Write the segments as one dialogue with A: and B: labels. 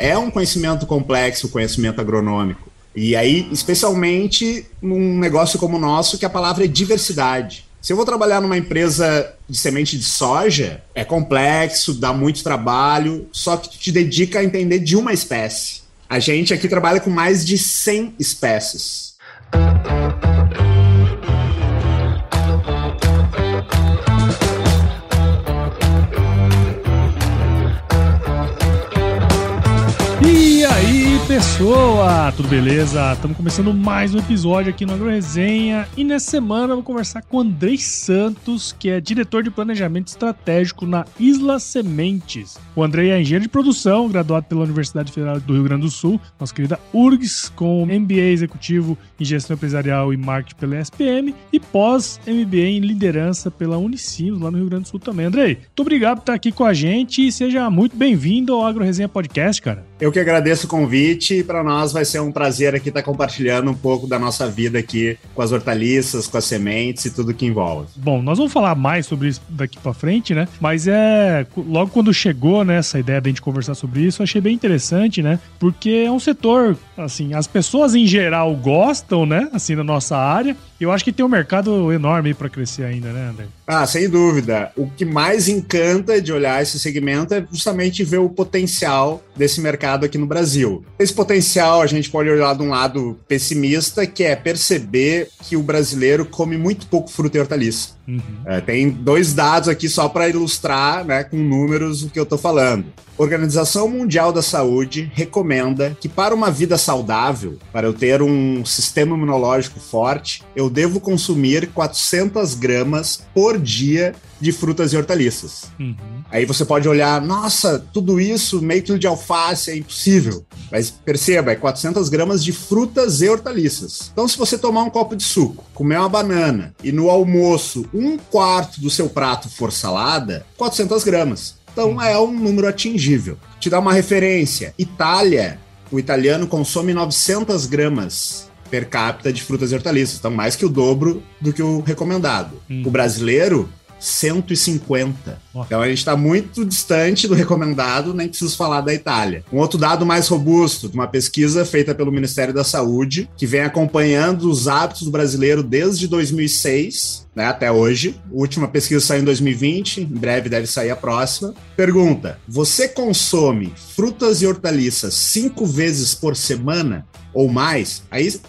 A: É um conhecimento complexo, conhecimento agronômico. E aí, especialmente num negócio como o nosso, que a palavra é diversidade. Se eu vou trabalhar numa empresa de semente de soja, é complexo, dá muito trabalho, só que te dedica a entender de uma espécie. A gente aqui trabalha com mais de 100 espécies.
B: Pessoa! Tudo beleza? Estamos começando mais um episódio aqui no Agro Resenha e nessa semana eu vou conversar com o Andrei Santos, que é diretor de planejamento estratégico na Isla Sementes. O Andrei é engenheiro de produção, graduado pela Universidade Federal do Rio Grande do Sul, nossa querida URGS, com MBA executivo em gestão empresarial e marketing pela SPM e pós-MBA em liderança pela Unicinos, lá no Rio Grande do Sul também. Andrei, muito obrigado por estar aqui com a gente e seja muito bem-vindo ao Agro Resenha Podcast, cara.
A: Eu que agradeço o convite e para nós vai ser um prazer aqui estar compartilhando um pouco da nossa vida aqui com as hortaliças, com as sementes e tudo que envolve.
B: Bom, nós vamos falar mais sobre isso daqui para frente, né? Mas é logo quando chegou né, essa ideia da gente conversar sobre isso, eu achei bem interessante, né? Porque é um setor, assim, as pessoas em geral gostam, né? Assim, da nossa área. Eu acho que tem um mercado enorme para crescer ainda, né, André?
A: Ah, sem dúvida. O que mais encanta de olhar esse segmento é justamente ver o potencial desse mercado aqui no Brasil. Esse potencial a gente pode olhar de um lado pessimista, que é perceber que o brasileiro come muito pouco fruta e hortaliça. Uhum. É, tem dois dados aqui só para ilustrar né, com números o que eu estou falando. Organização Mundial da Saúde recomenda que para uma vida saudável, para eu ter um sistema imunológico forte, eu devo consumir 400 gramas por dia de frutas e hortaliças. Uhum. Aí você pode olhar, nossa, tudo isso, meio quilo de alface, é impossível. Mas perceba, é 400 gramas de frutas e hortaliças. Então, se você tomar um copo de suco, comer uma banana e no almoço um quarto do seu prato for salada, 400 gramas. Então é um número atingível. Te dá uma referência: Itália, o italiano consome 900 gramas per capita de frutas e hortaliças, então mais que o dobro do que o recomendado. Hum. O brasileiro 150. Oh. Então a gente está muito distante do recomendado, nem preciso falar da Itália. Um outro dado mais robusto, de uma pesquisa feita pelo Ministério da Saúde, que vem acompanhando os hábitos do brasileiro desde 2006 né, até hoje. A última pesquisa saiu em 2020, em breve deve sair a próxima. Pergunta: você consome frutas e hortaliças cinco vezes por semana ou mais? Aí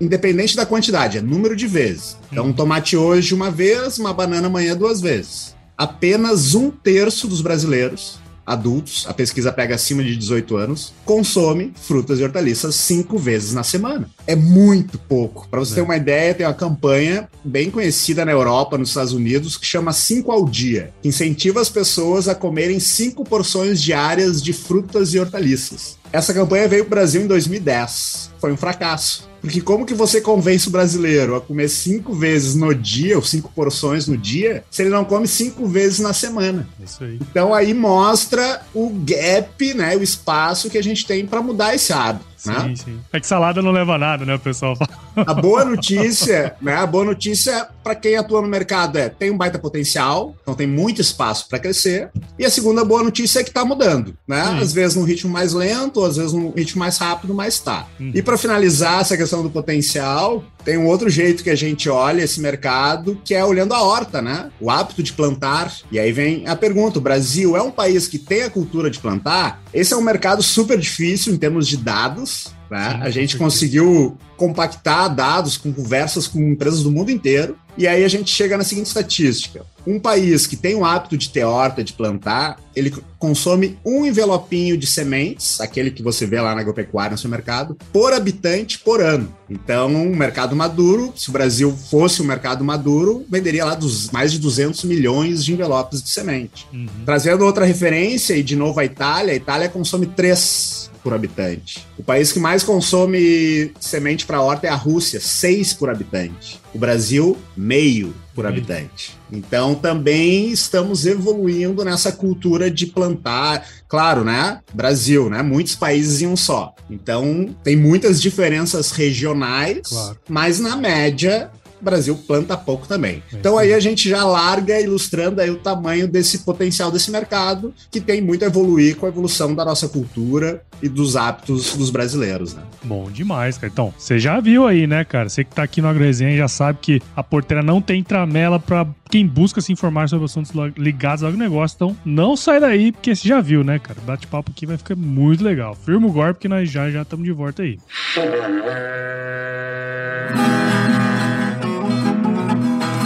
A: independente da quantidade, é número de vezes. Então, um tomate hoje uma vez, uma banana amanhã duas vezes. Apenas um terço dos brasileiros adultos, a pesquisa pega acima de 18 anos, consome frutas e hortaliças cinco vezes na semana. É muito pouco. Para você é. ter uma ideia, tem uma campanha bem conhecida na Europa, nos Estados Unidos, que chama Cinco ao Dia, que incentiva as pessoas a comerem cinco porções diárias de frutas e hortaliças. Essa campanha veio para o Brasil em 2010. Foi um fracasso. Porque como que você convence o brasileiro a comer cinco vezes no dia, ou cinco porções no dia, se ele não come cinco vezes na semana? Isso aí. Então aí mostra o gap, né, o espaço que a gente tem para mudar esse hábito.
B: Sim, né? sim. É que salada não leva nada, né, o pessoal
A: A boa notícia, né? A boa notícia para quem atua no mercado é tem um baita potencial, então tem muito espaço para crescer. E a segunda boa notícia é que está mudando, né? Sim. Às vezes num ritmo mais lento, às vezes num ritmo mais rápido, mas está. Uhum. E para finalizar essa questão do potencial, tem um outro jeito que a gente olha esse mercado, que é olhando a horta, né? O hábito de plantar. E aí vem a pergunta: o Brasil é um país que tem a cultura de plantar? Esse é um mercado super difícil em termos de dados. Né? Sim, a gente conseguiu compactar dados com conversas com empresas do mundo inteiro. E aí a gente chega na seguinte estatística: um país que tem o hábito de ter horta, de plantar, ele consome um envelopinho de sementes, aquele que você vê lá na agropecuária no seu mercado, por habitante por ano. Então, um mercado maduro, se o Brasil fosse um mercado maduro, venderia lá dos mais de 200 milhões de envelopes de semente. Uhum. Trazendo outra referência, e de novo a Itália, a Itália consome três por habitante. O país que mais consome semente para horta é a Rússia, 6 por habitante. O Brasil, meio por uhum. habitante. Então também estamos evoluindo nessa cultura de plantar, claro, né? Brasil, né? Muitos países em um só. Então tem muitas diferenças regionais, claro. mas na média o Brasil planta pouco também. É então aí a gente já larga ilustrando aí o tamanho desse potencial desse mercado, que tem muito a evoluir com a evolução da nossa cultura e dos hábitos dos brasileiros, né?
B: Bom demais, cara. Então, você já viu aí, né, cara? Você que tá aqui no AgroResenha já sabe que a porteira não tem tramela para quem busca se informar sobre assuntos ligados ao negócio. Então, não sai daí, porque você já viu, né, cara? Bate-papo aqui vai ficar muito legal. Firma o golpe que nós já já estamos de volta aí.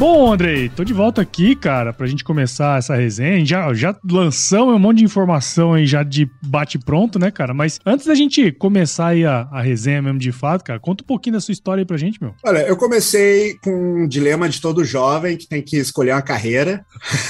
B: Bom, Andrei, tô de volta aqui, cara, pra gente começar essa resenha. Já, já lançamos um monte de informação aí já de bate-pronto, né, cara? Mas antes da gente começar aí a, a resenha mesmo de fato, cara, conta um pouquinho da sua história aí pra gente, meu.
A: Olha, eu comecei com um dilema de todo jovem que tem que escolher uma carreira,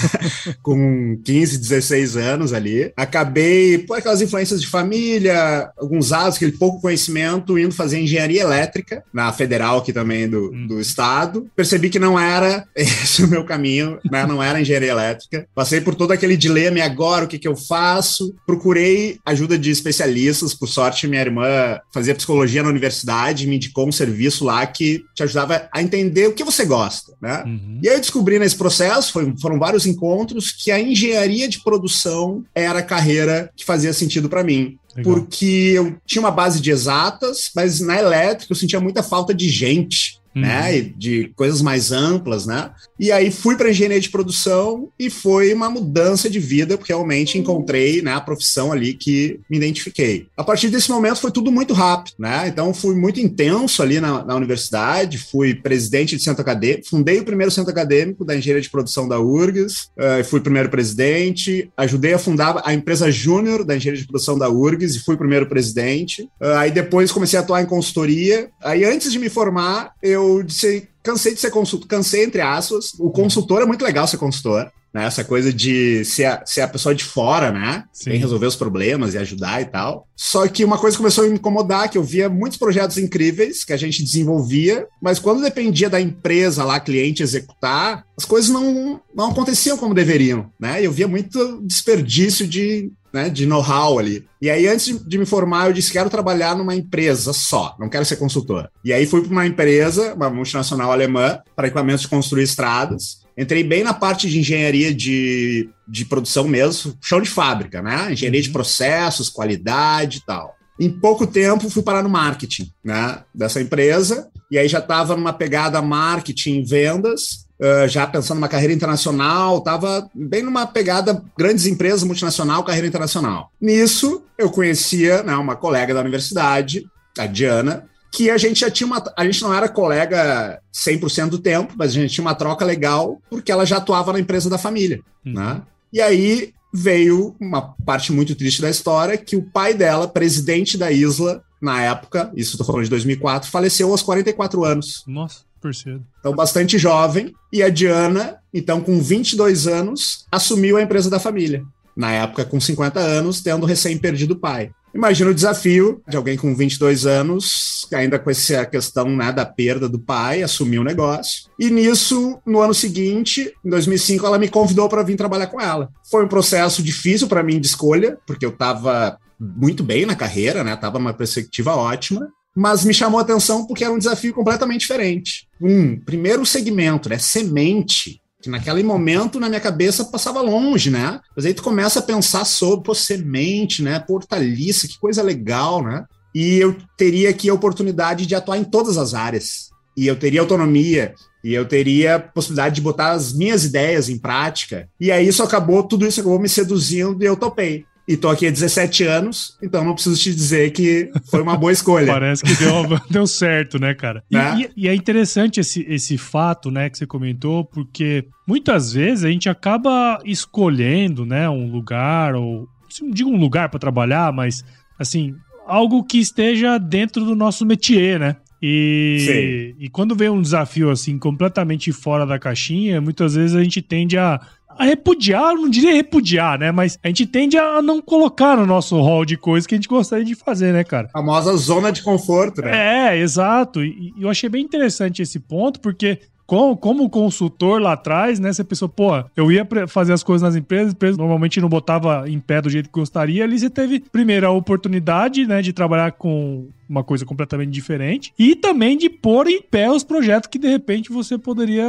A: com 15, 16 anos ali. Acabei, por aquelas influências de família, alguns atos, aquele pouco conhecimento, indo fazer engenharia elétrica na federal aqui também do, hum. do estado. Percebi que não era esse é o meu caminho, né? não era engenharia elétrica. Passei por todo aquele dilema, e agora o que, que eu faço? Procurei ajuda de especialistas, por sorte minha irmã fazia psicologia na universidade, me indicou um serviço lá que te ajudava a entender o que você gosta, né? Uhum. E aí eu descobri nesse processo, foi, foram vários encontros, que a engenharia de produção era a carreira que fazia sentido para mim. Legal. Porque eu tinha uma base de exatas, mas na elétrica eu sentia muita falta de gente Uhum. né? De coisas mais amplas, né? E aí fui para engenharia de produção e foi uma mudança de vida, porque realmente encontrei né, a profissão ali que me identifiquei. A partir desse momento foi tudo muito rápido, né? Então fui muito intenso ali na, na universidade, fui presidente de centro acadêmico, fundei o primeiro centro acadêmico da engenharia de produção da URGS, uh, fui primeiro presidente, ajudei a fundar a empresa júnior da engenharia de produção da URGS e fui primeiro presidente. Uh, aí depois comecei a atuar em consultoria. Aí antes de me formar, eu eu disse, cansei de ser consultor, cansei entre aspas. O consultor é muito legal ser consultor. Né, essa coisa de ser a, ser a pessoa de fora, né? Sim. Tem resolver os problemas e ajudar e tal. Só que uma coisa começou a me incomodar, que eu via muitos projetos incríveis que a gente desenvolvia, mas quando dependia da empresa lá, cliente, executar, as coisas não, não aconteciam como deveriam, né? Eu via muito desperdício de né, de know-how ali. E aí, antes de me formar, eu disse: quero trabalhar numa empresa só, não quero ser consultor. E aí, fui para uma empresa, uma multinacional alemã, para equipamentos de construir estradas. Entrei bem na parte de engenharia de, de produção mesmo, chão de fábrica, né? Engenharia de uhum. processos, qualidade e tal. Em pouco tempo, fui parar no marketing né, dessa empresa. E aí já estava numa pegada marketing vendas uh, já pensando numa carreira internacional, estava bem numa pegada grandes empresas multinacional, carreira internacional. Nisso, eu conhecia né, uma colega da universidade, a Diana, que a gente já tinha uma. A gente não era colega 100% do tempo, mas a gente tinha uma troca legal, porque ela já atuava na empresa da família. Uhum. Né? E aí veio uma parte muito triste da história, que o pai dela, presidente da Isla, na época, isso estou falando de 2004, faleceu aos 44 anos.
B: Nossa. Por cedo.
A: Então, bastante jovem. E a Diana, então, com 22 anos, assumiu a empresa da família. Na época, com 50 anos, tendo recém perdido o pai. Imagina o desafio de alguém com 22 anos, ainda com essa questão né, da perda do pai, assumir o negócio. E nisso, no ano seguinte, em 2005, ela me convidou para vir trabalhar com ela. Foi um processo difícil para mim de escolha, porque eu estava muito bem na carreira, né? Tava numa perspectiva ótima mas me chamou a atenção porque era um desafio completamente diferente. Um, primeiro segmento, né? Semente. Que naquele momento na minha cabeça passava longe, né? Mas aí tu começa a pensar sobre, pô, semente, né? Portaliça, que coisa legal, né? E eu teria aqui a oportunidade de atuar em todas as áreas. E eu teria autonomia, e eu teria possibilidade de botar as minhas ideias em prática. E aí isso acabou, tudo isso acabou me seduzindo e eu topei. E tô aqui há 17 anos, então não preciso te dizer que foi uma boa escolha.
B: Parece que deu, deu certo, né, cara? E, né? e, e, é interessante esse, esse fato, né, que você comentou, porque muitas vezes a gente acaba escolhendo, né, um lugar, ou não digo um lugar para trabalhar, mas assim, algo que esteja dentro do nosso métier, né? E, e quando vem um desafio assim completamente fora da caixinha, muitas vezes a gente tende a, a repudiar, não diria repudiar, né? Mas a gente tende a não colocar no nosso hall de coisas que a gente gostaria de fazer, né, cara?
A: A famosa zona de conforto, né?
B: É, exato. E, eu achei bem interessante esse ponto, porque como, como consultor lá atrás, né? Você pensou, pô, eu ia fazer as coisas nas empresas, as empresas normalmente não botava em pé do jeito que gostaria. Ali você teve, primeiro, a oportunidade, né, de trabalhar com uma coisa completamente diferente, e também de pôr em pé os projetos que de repente você poderia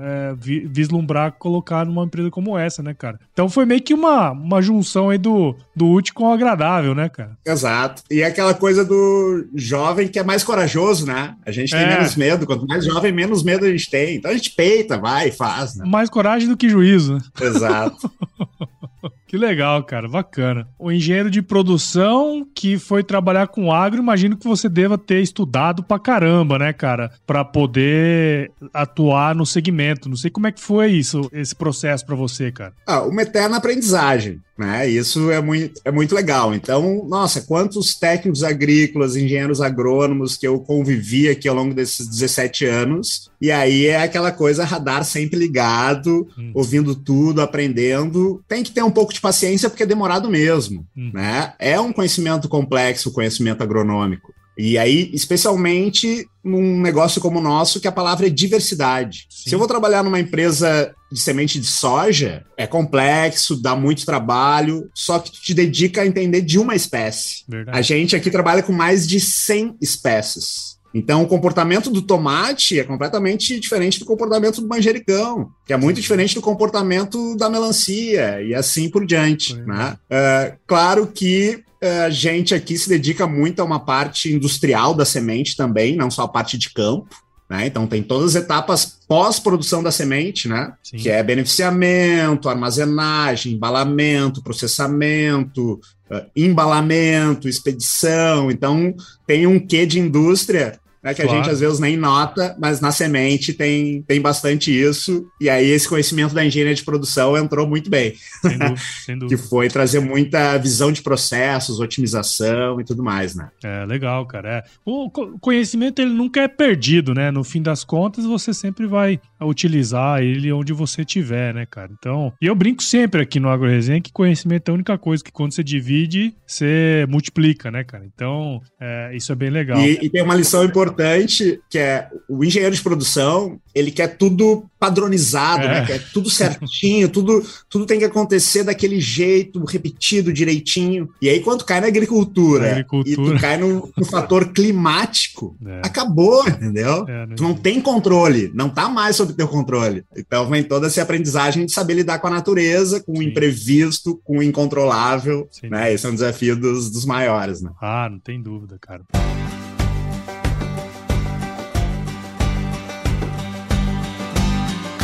B: é, vislumbrar colocar numa empresa como essa, né, cara? Então foi meio que uma, uma junção aí do, do útil com o agradável, né, cara?
A: Exato. E é aquela coisa do jovem que é mais corajoso, né? A gente tem é. menos medo. Quanto mais jovem, menos medo a gente tem. Então a gente peita, vai, faz, né?
B: Mais coragem do que juízo.
A: Exato.
B: Que legal, cara, bacana. O engenheiro de produção que foi trabalhar com agro, imagino que você deva ter estudado pra caramba, né, cara, para poder atuar no segmento. Não sei como é que foi isso, esse processo para você, cara.
A: Ah, uma eterna aprendizagem, né? Isso é muito, é muito legal. Então, nossa, quantos técnicos agrícolas, engenheiros agrônomos que eu convivi aqui ao longo desses 17 anos. E aí é aquela coisa radar sempre ligado, hum. ouvindo tudo, aprendendo. Tem que ter um pouco de paciência porque é demorado mesmo, hum. né? É um conhecimento complexo, o conhecimento agronômico. E aí, especialmente num negócio como o nosso, que a palavra é diversidade. Sim. Se eu vou trabalhar numa empresa de semente de soja, é complexo, dá muito trabalho, só que tu te dedica a entender de uma espécie. Verdade. A gente aqui trabalha com mais de 100 espécies. Então, o comportamento do tomate é completamente diferente do comportamento do manjericão, que é muito diferente do comportamento da melancia e assim por diante. Né? Uh, claro que a gente aqui se dedica muito a uma parte industrial da semente também, não só a parte de campo. Né? Então tem todas as etapas pós-produção da semente, né? Sim. Que é beneficiamento, armazenagem, embalamento, processamento, uh, embalamento, expedição. Então tem um quê de indústria né, que claro. a gente às vezes nem nota, mas na semente tem, tem bastante isso, e aí esse conhecimento da engenharia de produção entrou muito bem. Sem dúvida, sem dúvida. que foi trazer muita visão de processos, otimização e tudo mais, né?
B: É, legal, cara. É. O conhecimento ele nunca é perdido, né? No fim das contas, você sempre vai utilizar ele onde você tiver, né, cara? Então, e eu brinco sempre aqui no AgroResenha que conhecimento é a única coisa que quando você divide, você multiplica, né, cara? Então, é, isso é bem legal.
A: E, e tem uma lição importante importante, que é o engenheiro de produção, ele quer tudo padronizado, né? é. né? Quer tudo certinho, tudo, tudo tem que acontecer daquele jeito, repetido direitinho. E aí, quando cai na agricultura, agricultura. e tu cai no, no fator climático, é. acabou, entendeu? É, não tu não tem controle, não tá mais sob teu controle. Então vem toda essa aprendizagem de saber lidar com a natureza, com Sim. o imprevisto, com o incontrolável, Sim. né? Esse é um desafio dos, dos maiores, né?
B: Ah, não tem dúvida, cara.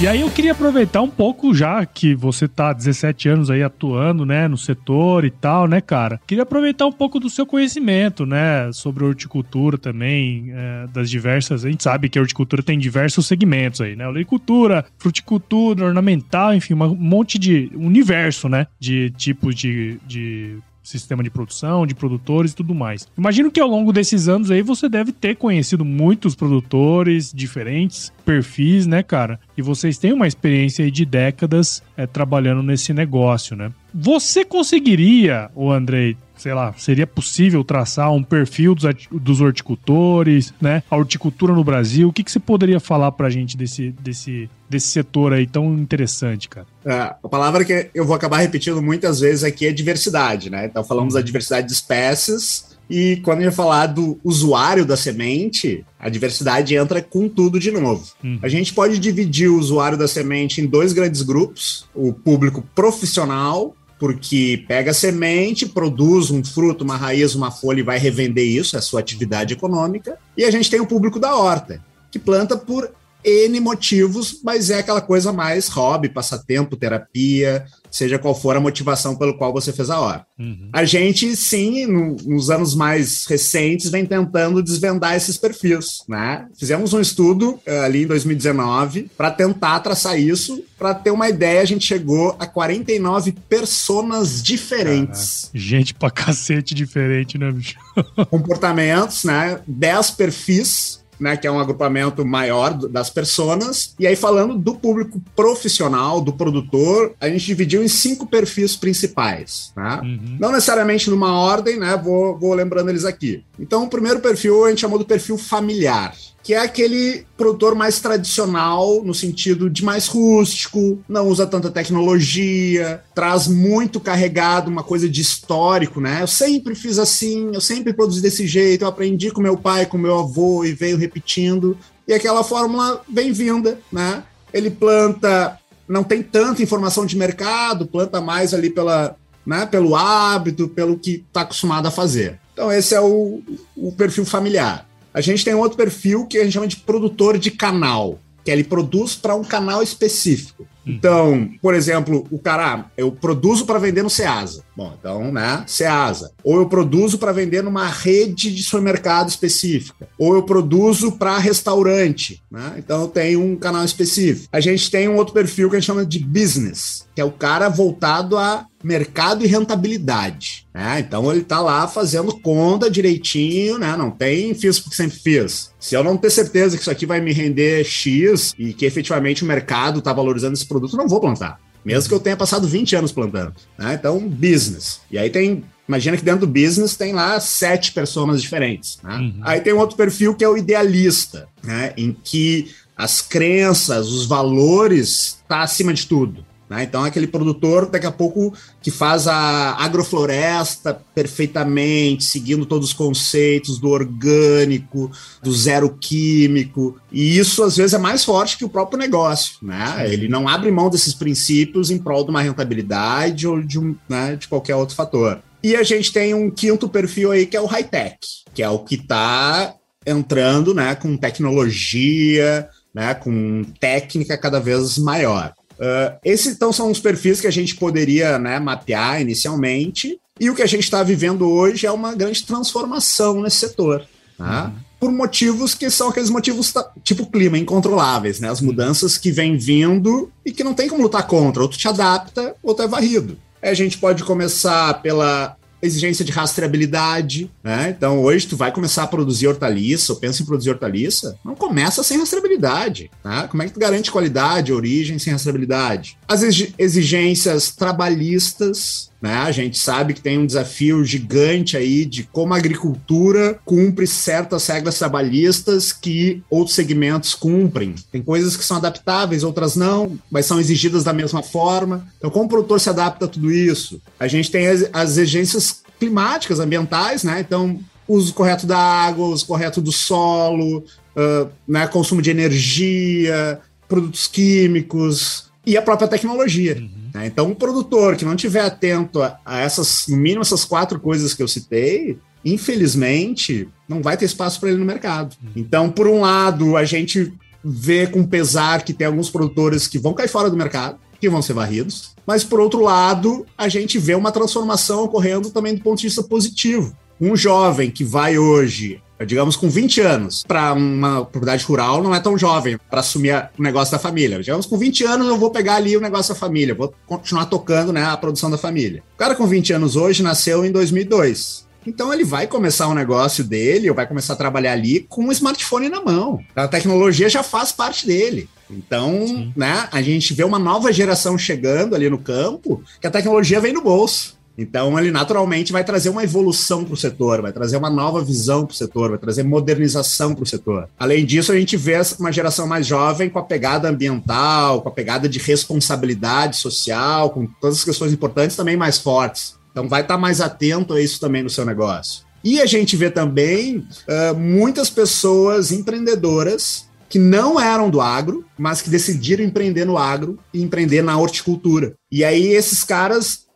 B: E aí eu queria aproveitar um pouco já que você tá há 17 anos aí atuando, né, no setor e tal, né, cara? Queria aproveitar um pouco do seu conhecimento, né, sobre horticultura também, é, das diversas. A gente sabe que a horticultura tem diversos segmentos aí, né? Olericultura, fruticultura, ornamental, enfim, um monte de universo, né, de tipos de, de sistema de produção, de produtores e tudo mais. Imagino que ao longo desses anos aí você deve ter conhecido muitos produtores diferentes, perfis, né, cara? E vocês têm uma experiência aí de décadas é, trabalhando nesse negócio, né? Você conseguiria, o Andrei, sei lá, seria possível traçar um perfil dos, dos horticultores, né? A horticultura no Brasil. O que, que você poderia falar pra gente desse, desse, desse setor aí tão interessante, cara?
A: É, a palavra que eu vou acabar repetindo muitas vezes aqui é diversidade, né? Então falamos da diversidade de espécies, e quando a gente falar do usuário da semente, a diversidade entra com tudo de novo. Uhum. A gente pode dividir o usuário da semente em dois grandes grupos: o público profissional porque pega semente, produz um fruto, uma raiz, uma folha e vai revender isso, é a sua atividade econômica. E a gente tem o público da horta, que planta por N motivos, mas é aquela coisa mais hobby, passatempo, terapia, seja qual for a motivação pelo qual você fez a hora. Uhum. A gente, sim, no, nos anos mais recentes, vem tentando desvendar esses perfis, né? Fizemos um estudo uh, ali em 2019 para tentar traçar isso. Para ter uma ideia, a gente chegou a 49 personas diferentes.
B: Caraca. Gente pra cacete diferente, né, bicho?
A: Comportamentos, né? 10 perfis né, que é um agrupamento maior das pessoas. E aí, falando do público profissional, do produtor, a gente dividiu em cinco perfis principais. Né? Uhum. Não necessariamente numa ordem, né? Vou, vou lembrando eles aqui. Então, o primeiro perfil a gente chamou do perfil familiar que é aquele produtor mais tradicional, no sentido de mais rústico, não usa tanta tecnologia, traz muito carregado uma coisa de histórico, né? Eu sempre fiz assim, eu sempre produzi desse jeito, eu aprendi com meu pai, com meu avô e veio repetindo. E aquela fórmula bem-vinda, né? Ele planta, não tem tanta informação de mercado, planta mais ali pela, né, pelo hábito, pelo que está acostumado a fazer. Então, esse é o, o perfil familiar. A gente tem um outro perfil que a gente chama de produtor de canal, que ele produz para um canal específico. Uhum. Então, por exemplo, o cara, ah, eu produzo para vender no Ceasa. Bom, então, né, Ceasa. Ou eu produzo para vender numa rede de supermercado específica. Ou eu produzo para restaurante, né? Então eu tenho um canal específico. A gente tem um outro perfil que a gente chama de business, que é o cara voltado a mercado e rentabilidade. Né? Então ele está lá fazendo conta direitinho, né? Não tem fiz porque sempre fiz. Se eu não ter certeza que isso aqui vai me render X e que efetivamente o mercado está valorizando esse produto, não vou plantar. Mesmo que eu tenha passado 20 anos plantando. Né? Então, business. E aí tem Imagina que dentro do business tem lá sete pessoas diferentes. Né? Uhum. Aí tem um outro perfil que é o idealista, né? em que as crenças, os valores tá acima de tudo. Né? Então, é aquele produtor, daqui a pouco, que faz a agrofloresta perfeitamente, seguindo todos os conceitos do orgânico, do zero químico. E isso, às vezes, é mais forte que o próprio negócio. Né? Ele não abre mão desses princípios em prol de uma rentabilidade ou de, um, né, de qualquer outro fator. E a gente tem um quinto perfil aí, que é o high-tech, que é o que está entrando né, com tecnologia, né, com técnica cada vez maior. Uh, esses então são os perfis que a gente poderia né, mapear inicialmente, e o que a gente está vivendo hoje é uma grande transformação nesse setor. Tá? Uhum. Por motivos que são aqueles motivos tipo clima, incontroláveis, né? As mudanças que vêm vindo e que não tem como lutar contra. Ou tu te adapta, ou tu é varrido. A gente pode começar pela exigência de rastreabilidade, né? Então, hoje tu vai começar a produzir hortaliça, ou pensa em produzir hortaliça, não começa sem rastreabilidade, tá? Como é que tu garante qualidade, origem sem rastreabilidade? As exigências trabalhistas, né? A gente sabe que tem um desafio gigante aí de como a agricultura cumpre certas regras trabalhistas que outros segmentos cumprem. Tem coisas que são adaptáveis, outras não, mas são exigidas da mesma forma. Então, como o produtor se adapta a tudo isso? A gente tem as, as exigências climáticas, ambientais, né? Então, uso correto da água, uso correto do solo, uh, né? consumo de energia, produtos químicos e a própria tecnologia. Uhum. Né? Então, um produtor que não tiver atento a, a, essas, no mínimo, essas quatro coisas que eu citei, infelizmente, não vai ter espaço para ele no mercado. Uhum. Então, por um lado, a gente vê com pesar que tem alguns produtores que vão cair fora do mercado, que vão ser varridos. Mas, por outro lado, a gente vê uma transformação ocorrendo também do ponto de vista positivo. Um jovem que vai hoje digamos, com 20 anos, para uma propriedade rural não é tão jovem para assumir o negócio da família. Digamos, com 20 anos eu vou pegar ali o negócio da família, vou continuar tocando né, a produção da família. O cara com 20 anos hoje nasceu em 2002. Então ele vai começar o um negócio dele, ou vai começar a trabalhar ali com um smartphone na mão. A tecnologia já faz parte dele. Então, né, a gente vê uma nova geração chegando ali no campo, que a tecnologia vem no bolso. Então, ele naturalmente vai trazer uma evolução para o setor, vai trazer uma nova visão para o setor, vai trazer modernização para o setor. Além disso, a gente vê uma geração mais jovem com a pegada ambiental, com a pegada de responsabilidade social, com todas as questões importantes também mais fortes. Então, vai estar tá mais atento a isso também no seu negócio. E a gente vê também uh, muitas pessoas empreendedoras que não eram do agro, mas que decidiram empreender no agro e empreender na horticultura. E aí esses caras,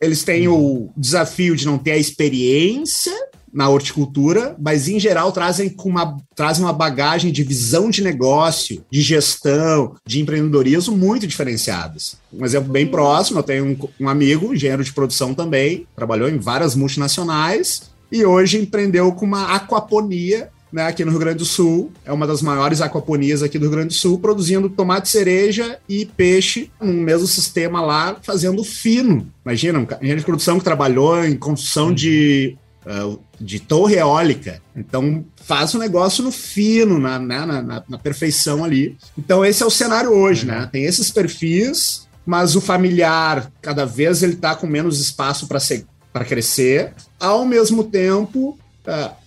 A: eles têm o desafio de não ter a experiência na horticultura, mas em geral trazem, uma, trazem uma bagagem de visão de negócio, de gestão, de empreendedorismo muito diferenciadas. Um exemplo bem próximo, eu tenho um, um amigo, engenheiro de produção também, trabalhou em várias multinacionais e hoje empreendeu com uma aquaponia né, aqui no Rio Grande do Sul. É uma das maiores aquaponias aqui do Rio Grande do Sul, produzindo tomate cereja e peixe no mesmo sistema lá, fazendo fino. Imagina, um engenheiro de produção que trabalhou em construção de, uh, de torre eólica. Então, faz o negócio no fino, na, né, na, na, na, perfeição ali. Então, esse é o cenário hoje, né? Tem esses perfis, mas o familiar, cada vez ele está com menos espaço para crescer. Ao mesmo tempo,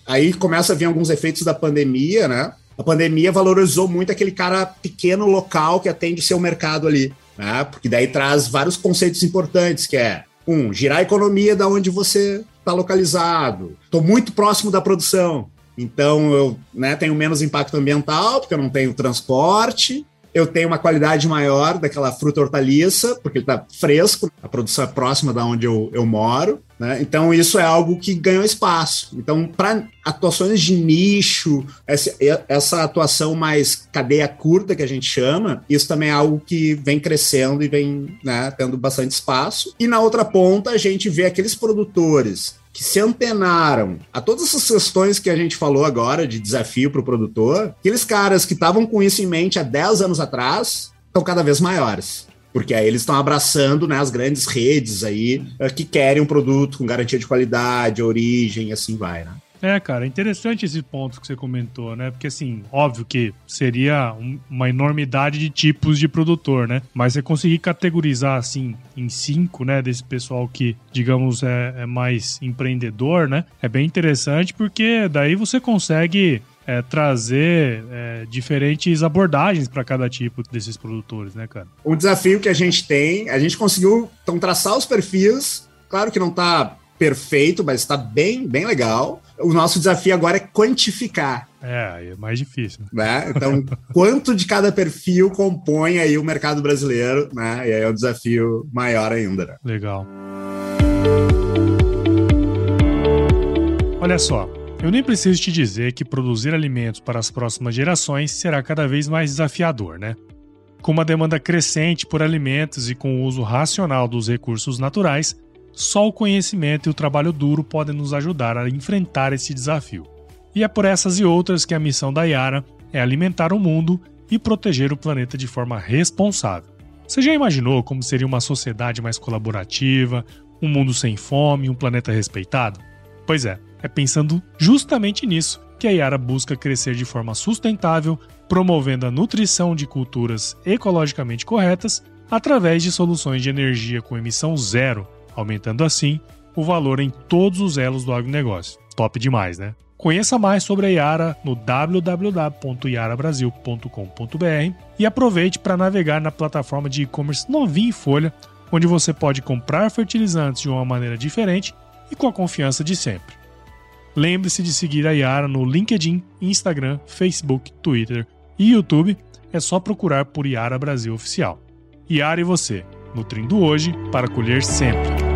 A: aí começa a vir alguns efeitos da pandemia, né? A pandemia valorizou muito aquele cara pequeno local que atende o seu mercado ali, né? Porque daí traz vários conceitos importantes, que é um, girar a economia da onde você está localizado. Estou muito próximo da produção, então eu né, tenho menos impacto ambiental, porque eu não tenho transporte, eu tenho uma qualidade maior daquela fruta hortaliça, porque ele está fresco, a produção é próxima da onde eu, eu moro. Né? Então, isso é algo que ganhou espaço. Então, para atuações de nicho, essa, essa atuação mais cadeia curta que a gente chama, isso também é algo que vem crescendo e vem né, tendo bastante espaço. E na outra ponta, a gente vê aqueles produtores que se antenaram a todas essas questões que a gente falou agora de desafio para o produtor, aqueles caras que estavam com isso em mente há 10 anos atrás estão cada vez maiores. Porque aí eles estão abraçando né, as grandes redes aí eh, que querem um produto com garantia de qualidade, origem e assim vai, né?
B: É, cara, interessante esse ponto que você comentou, né? Porque, assim, óbvio que seria um, uma enormidade de tipos de produtor, né? Mas você conseguir categorizar, assim, em cinco, né? Desse pessoal que, digamos, é, é mais empreendedor, né? É bem interessante porque daí você consegue é, trazer é, diferentes abordagens para cada tipo desses produtores, né, cara?
A: Um desafio que a gente tem, a gente conseguiu então traçar os perfis, claro que não está perfeito, mas está bem, bem legal. O nosso desafio agora é quantificar.
B: É, é mais difícil.
A: Né? Então, quanto de cada perfil compõe aí o mercado brasileiro, né? E aí é um desafio maior ainda. Né?
B: Legal. Olha só, eu nem preciso te dizer que produzir alimentos para as próximas gerações será cada vez mais desafiador, né? Com uma demanda crescente por alimentos e com o uso racional dos recursos naturais, só o conhecimento e o trabalho duro podem nos ajudar a enfrentar esse desafio. E é por essas e outras que a missão da Yara é alimentar o mundo e proteger o planeta de forma responsável. Você já imaginou como seria uma sociedade mais colaborativa, um mundo sem fome, um planeta respeitado? Pois é, é pensando justamente nisso que a Yara busca crescer de forma sustentável, promovendo a nutrição de culturas ecologicamente corretas através de soluções de energia com emissão zero aumentando assim o valor em todos os elos do agronegócio. Top demais, né? Conheça mais sobre a Yara no www.yarabrasil.com.br e aproveite para navegar na plataforma de e-commerce novinha em folha, onde você pode comprar fertilizantes de uma maneira diferente e com a confiança de sempre. Lembre-se de seguir a Yara no LinkedIn, Instagram, Facebook, Twitter e YouTube. É só procurar por Yara Brasil Oficial. Yara e você, nutrindo hoje para colher sempre.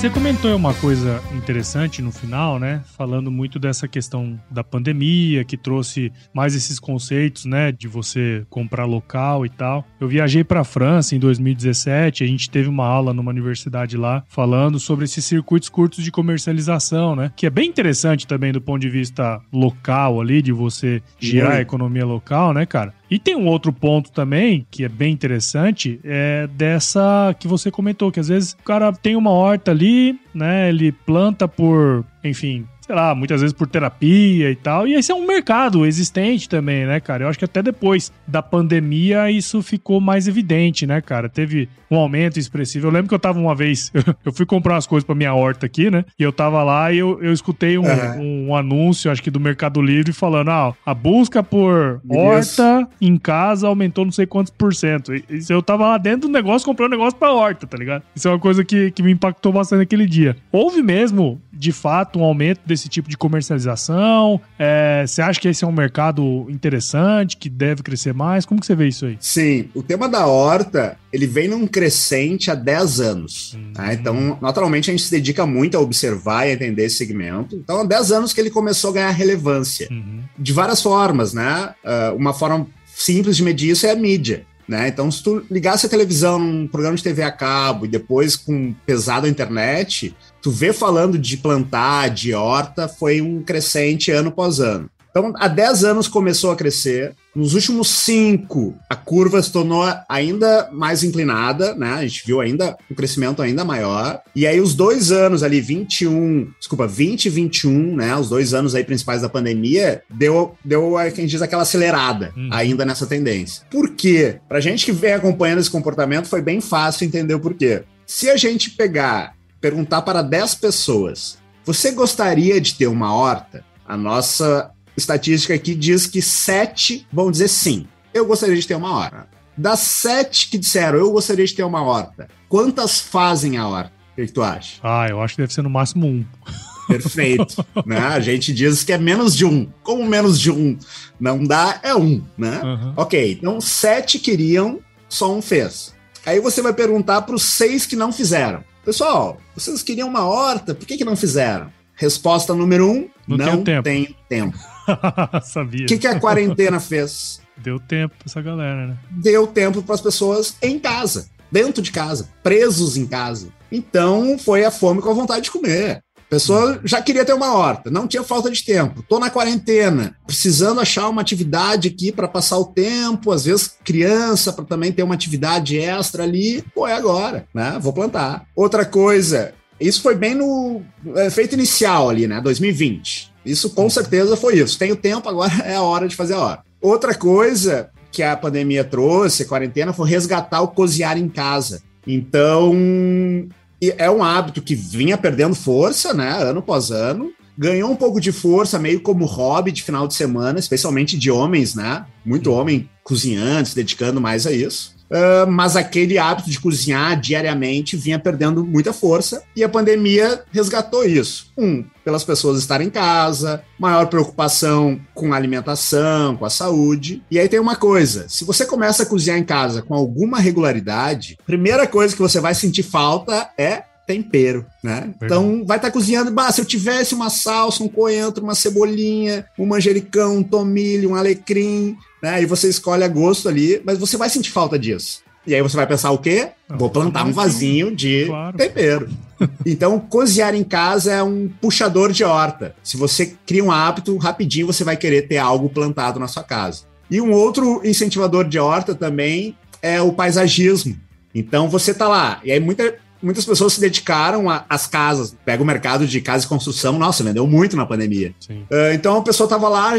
B: Você comentou uma coisa interessante no final, né? Falando muito dessa questão da pandemia, que trouxe mais esses conceitos, né? De você comprar local e tal. Eu viajei para a França em 2017, a gente teve uma aula numa universidade lá falando sobre esses circuitos curtos de comercialização, né? Que é bem interessante também do ponto de vista local ali, de você girar a economia local, né, cara? E tem um outro ponto também que é bem interessante, é dessa que você comentou, que às vezes o cara tem uma horta ali, né? Ele planta por, enfim, sei lá, muitas vezes por terapia e tal. E esse é um mercado existente também, né, cara? Eu acho que até depois da pandemia isso ficou mais evidente, né, cara? Teve um aumento expressivo. Eu lembro que eu tava uma vez, eu fui comprar umas coisas pra minha horta aqui, né? E eu tava lá e eu, eu escutei um, uhum. um anúncio, acho que do Mercado Livre, falando: ah, a busca por horta em casa aumentou não sei quantos por cento. E, eu tava lá dentro do negócio comprando negócio pra horta, tá ligado? Isso é uma coisa que, que me impactou bastante naquele dia. Houve mesmo, de fato, um aumento desse esse tipo de comercialização? É, você acha que esse é um mercado interessante, que deve crescer mais? Como que você vê isso aí?
A: Sim, o tema da horta, ele vem num crescente há 10 anos. Uhum. Tá? Então, naturalmente, a gente se dedica muito a observar e entender esse segmento. Então, há 10 anos que ele começou a ganhar relevância. Uhum. De várias formas, né? Uh, uma forma simples de medir isso é a mídia. Né? Então, se tu ligasse a televisão num programa de TV a cabo e depois com pesado a internet, tu vê falando de plantar, de horta, foi um crescente ano após ano. Então, há 10 anos começou a crescer. Nos últimos cinco, a curva se tornou ainda mais inclinada, né? A gente viu ainda um crescimento ainda maior. E aí, os dois anos ali, 21, desculpa, 20 e 21, né? Os dois anos aí principais da pandemia, deu, deu quem diz, aquela acelerada hum. ainda nessa tendência. Por quê? Pra gente que vem acompanhando esse comportamento, foi bem fácil entender o porquê. Se a gente pegar, perguntar para 10 pessoas, você gostaria de ter uma horta? A nossa estatística aqui diz que sete vão dizer sim. Eu gostaria de ter uma horta. Das sete que disseram eu gostaria de ter uma horta, quantas fazem a horta? O que, que tu acha?
B: Ah, eu acho que deve ser no máximo um.
A: Perfeito. né? A gente diz que é menos de um. Como menos de um não dá, é um, né? Uhum. Ok, então sete queriam, só um fez. Aí você vai perguntar para os seis que não fizeram. Pessoal, vocês queriam uma horta, por que, que não fizeram? Resposta número um: não, não tenho tempo. tempo.
B: Sabia.
A: O que, que a quarentena fez?
B: Deu tempo pra essa galera, né?
A: Deu tempo para as pessoas em casa, dentro de casa, presos em casa. Então foi a fome com a vontade de comer. A pessoa já queria ter uma horta, não tinha falta de tempo. Tô na quarentena, precisando achar uma atividade aqui para passar o tempo, às vezes criança para também ter uma atividade extra ali. Pô, é agora, né? Vou plantar. Outra coisa, isso foi bem no efeito inicial ali, né? 2020. Isso com certeza foi isso. Tenho tempo, agora é a hora de fazer a hora. Outra coisa que a pandemia trouxe, a quarentena, foi resgatar o cozinhar em casa. Então, é um hábito que vinha perdendo força, né, ano após ano. Ganhou um pouco de força, meio como hobby de final de semana, especialmente de homens, né? Muito homem cozinhando, se dedicando mais a isso. Uh, mas aquele hábito de cozinhar diariamente vinha perdendo muita força e a pandemia resgatou isso. Um, pelas pessoas estarem em casa, maior preocupação com a alimentação, com a saúde. E aí tem uma coisa: se você começa a cozinhar em casa com alguma regularidade, primeira coisa que você vai sentir falta é tempero, né? Então vai estar tá cozinhando, bah, se eu tivesse uma salsa, um coentro, uma cebolinha, um manjericão, um tomilho, um alecrim, né? E você escolhe a gosto ali, mas você vai sentir falta disso. E aí você vai pensar o quê? Vou plantar um vasinho de claro. tempero. Então, cozinhar em casa é um puxador de horta. Se você cria um hábito, rapidinho você vai querer ter algo plantado na sua casa. E um outro incentivador de horta também é o paisagismo. Então você tá lá, e aí muita, muitas pessoas se dedicaram às casas. Pega o mercado de casa e construção, nossa, vendeu muito na pandemia. Uh, então a pessoa estava lá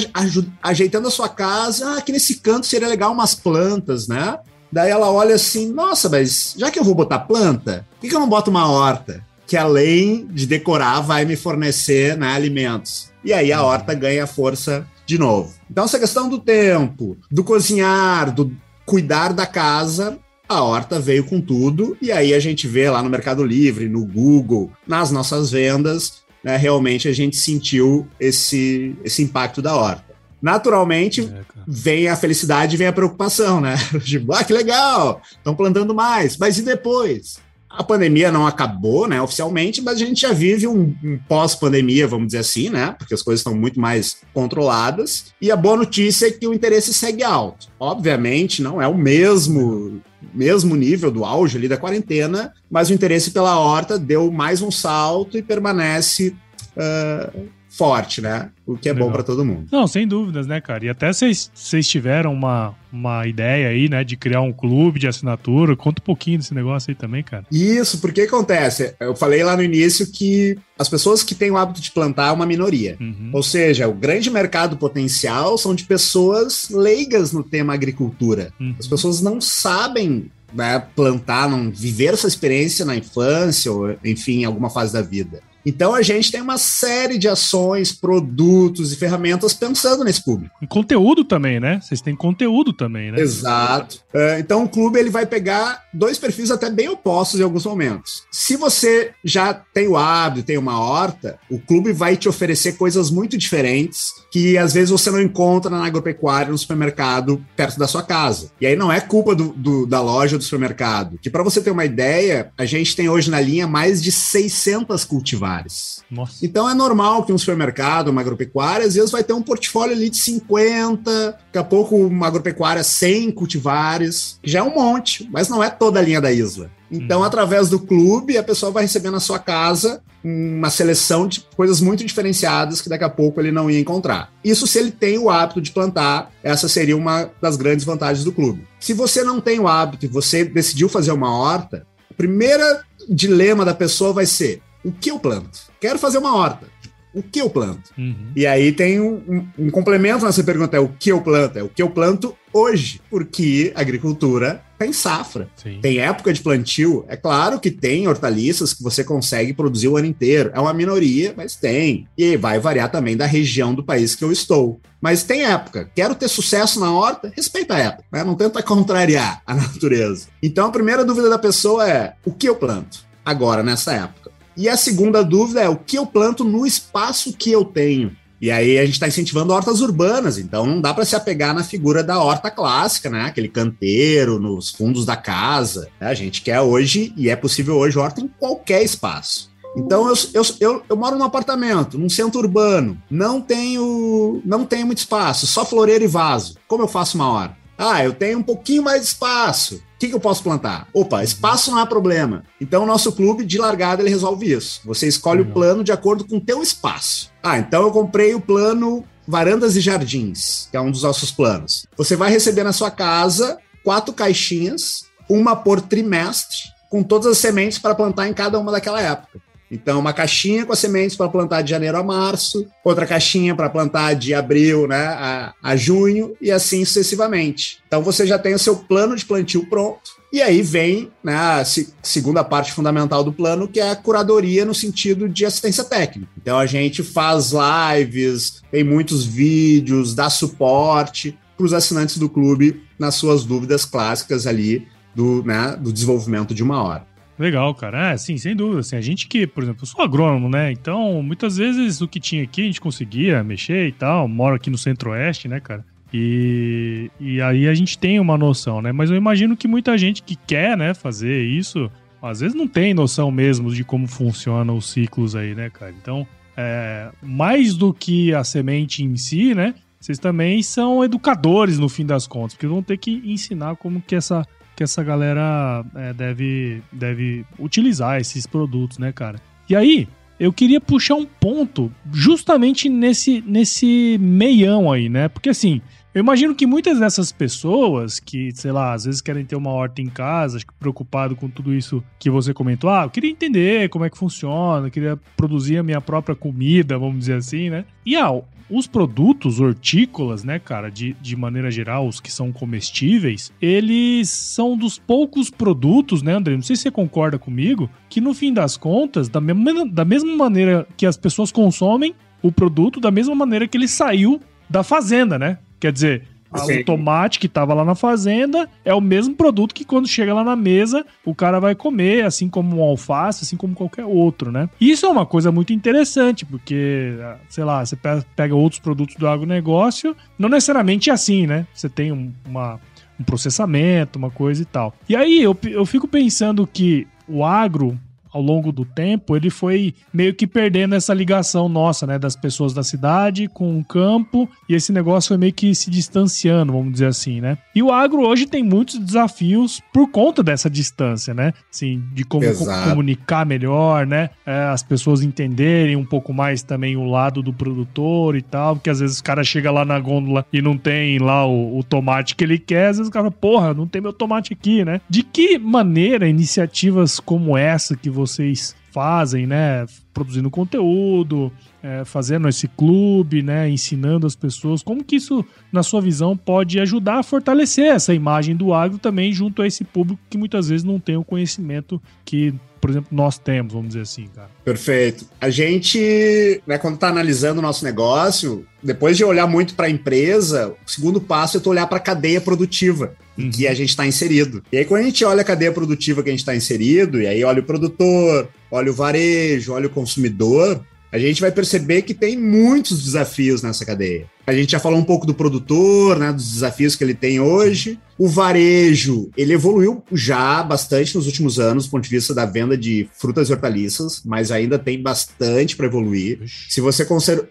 A: ajeitando a sua casa, ah, aqui nesse canto seria legal umas plantas, né? Daí ela olha assim, nossa, mas já que eu vou botar planta, por que, que eu não boto uma horta? Que além de decorar, vai me fornecer né, alimentos. E aí a horta ganha força de novo. Então, essa questão do tempo, do cozinhar, do cuidar da casa, a Horta veio com tudo, e aí a gente vê lá no Mercado Livre, no Google, nas nossas vendas, né, realmente a gente sentiu esse, esse impacto da Horta. Naturalmente, é, vem a felicidade e vem a preocupação, né? Tipo, ah, que legal, estão plantando mais, mas e depois? a pandemia não acabou, né, oficialmente, mas a gente já vive um, um pós-pandemia, vamos dizer assim, né, porque as coisas estão muito mais controladas. E a boa notícia é que o interesse segue alto. Obviamente, não é o mesmo mesmo nível do auge ali da quarentena, mas o interesse pela horta deu mais um salto e permanece uh, forte, né? O que é Legal. bom para todo mundo.
B: Não, sem dúvidas, né, cara? E até vocês tiveram uma, uma ideia aí, né, de criar um clube de assinatura. Conta um pouquinho desse negócio aí também, cara.
A: Isso, porque acontece? Eu falei lá no início que as pessoas que têm o hábito de plantar é uma minoria. Uhum. Ou seja, o grande mercado potencial são de pessoas leigas no tema agricultura. Uhum. As pessoas não sabem né, plantar, não viver essa experiência na infância ou, enfim, em alguma fase da vida. Então a gente tem uma série de ações, produtos e ferramentas pensando nesse público.
B: E conteúdo também, né? Vocês têm conteúdo também, né?
A: Exato. É, então o clube ele vai pegar dois perfis até bem opostos em alguns momentos. Se você já tem o hábito, tem uma horta, o clube vai te oferecer coisas muito diferentes que às vezes você não encontra na agropecuária, no supermercado perto da sua casa. E aí não é culpa do, do da loja do supermercado. Que para você ter uma ideia, a gente tem hoje na linha mais de 600 cultivares. Nossa. Então é normal que um supermercado, uma agropecuária, às vezes vai ter um portfólio ali de 50, daqui a pouco uma agropecuária 100 cultivares, que já é um monte, mas não é toda a linha da isla. Então, hum. através do clube, a pessoa vai receber na sua casa uma seleção de coisas muito diferenciadas que daqui a pouco ele não ia encontrar. Isso se ele tem o hábito de plantar, essa seria uma das grandes vantagens do clube. Se você não tem o hábito e você decidiu fazer uma horta, o primeiro dilema da pessoa vai ser: o que eu planto? Quero fazer uma horta. O que eu planto? Uhum. E aí tem um, um, um, complemento nessa pergunta: é o que eu planto? É o que eu planto hoje, porque a agricultura tem safra, Sim. tem época de plantio. É claro que tem hortaliças que você consegue produzir o ano inteiro. É uma minoria, mas tem. E vai variar também da região do país que eu estou. Mas tem época. Quero ter sucesso na horta? Respeita a época. Né? Não tenta contrariar a natureza. Então a primeira dúvida da pessoa é: o que eu planto agora, nessa época? E a segunda dúvida é o que eu planto no espaço que eu tenho. E aí a gente está incentivando hortas urbanas, então não dá para se apegar na figura da horta clássica, né? Aquele canteiro nos fundos da casa. Né? A gente quer hoje, e é possível hoje, horta em qualquer espaço. Então eu, eu, eu, eu, moro num apartamento, num centro urbano, não tenho, não tenho muito espaço, só floreiro e vaso. Como eu faço uma horta? Ah, eu tenho um pouquinho mais de espaço. O que, que eu posso plantar? Opa, espaço não é problema. Então, o nosso clube, de largada, ele resolve isso. Você escolhe o plano de acordo com o teu espaço. Ah, então eu comprei o plano Varandas e Jardins, que é um dos nossos planos. Você vai receber na sua casa quatro caixinhas, uma por trimestre, com todas as sementes para plantar em cada uma daquela época. Então, uma caixinha com as sementes para plantar de janeiro a março, outra caixinha para plantar de abril né, a, a junho e assim sucessivamente. Então, você já tem o seu plano de plantio pronto. E aí vem né, a segunda parte fundamental do plano, que é a curadoria no sentido de assistência técnica. Então, a gente faz lives, tem muitos vídeos, dá suporte para os assinantes do clube nas suas dúvidas clássicas ali do, né, do desenvolvimento de uma hora.
B: Legal, cara. É, sim, sem dúvida. Assim, a gente que, por exemplo, eu sou agrônomo, né? Então, muitas vezes o que tinha aqui a gente conseguia mexer e tal. Moro aqui no centro-oeste, né, cara? E, e aí a gente tem uma noção, né? Mas eu imagino que muita gente que quer, né, fazer isso, às vezes não tem noção mesmo de como funcionam os ciclos aí, né, cara? Então, é, mais do que a semente em si, né? Vocês também são educadores no fim das contas, porque vão ter que ensinar como que essa que essa galera é, deve, deve utilizar esses produtos, né, cara? E aí, eu queria puxar um ponto justamente nesse, nesse meião aí, né? Porque assim, eu imagino que muitas dessas pessoas que, sei lá, às vezes querem ter uma horta em casa, preocupado com tudo isso que você comentou, ah, eu queria entender como é que funciona, queria produzir a minha própria comida, vamos dizer assim, né? E ah, os produtos hortícolas, né, cara, de, de maneira geral, os que são comestíveis, eles são dos poucos produtos, né, André? Não sei se você concorda comigo, que no fim das contas, da mesma, da mesma maneira que as pessoas consomem o produto, da mesma maneira que ele saiu da fazenda, né? Quer dizer, o tomate que estava lá na fazenda é o mesmo produto que quando chega lá na mesa o cara vai comer, assim como um alface, assim como qualquer outro, né? Isso é uma coisa muito interessante, porque, sei lá, você pega outros produtos do agronegócio, não necessariamente é assim, né? Você tem um, uma, um processamento, uma coisa e tal. E aí eu, eu fico pensando que o agro ao longo do tempo, ele foi meio que perdendo essa ligação nossa, né, das pessoas da cidade com o campo, e esse negócio foi meio que se distanciando, vamos dizer assim, né? E o agro hoje tem muitos desafios por conta dessa distância, né? Assim, de como co comunicar melhor, né? É, as pessoas entenderem um pouco mais também o lado do produtor e tal, porque às vezes o cara chega lá na gôndola e não tem lá o, o tomate que ele quer, às vezes o cara fala, porra, não tem meu tomate aqui, né? De que maneira iniciativas como essa que você vocês fazem, né? Produzindo conteúdo, é, fazendo esse clube, né? Ensinando as pessoas. Como que isso, na sua visão, pode ajudar a fortalecer essa imagem do agro também junto a esse público que muitas vezes não tem o conhecimento que por exemplo, nós temos, vamos dizer assim, cara.
A: Perfeito. A gente, né, quando está analisando o nosso negócio, depois de olhar muito para a empresa, o segundo passo é tu olhar para a cadeia produtiva uhum. que a gente está inserido. E aí, quando a gente olha a cadeia produtiva que a gente está inserido, e aí olha o produtor, olha o varejo, olha o consumidor, a gente vai perceber que tem muitos desafios nessa cadeia. A gente já falou um pouco do produtor, né, dos desafios que ele tem hoje. O varejo, ele evoluiu já bastante nos últimos anos, do ponto de vista da venda de frutas e hortaliças, mas ainda tem bastante para evoluir. Se você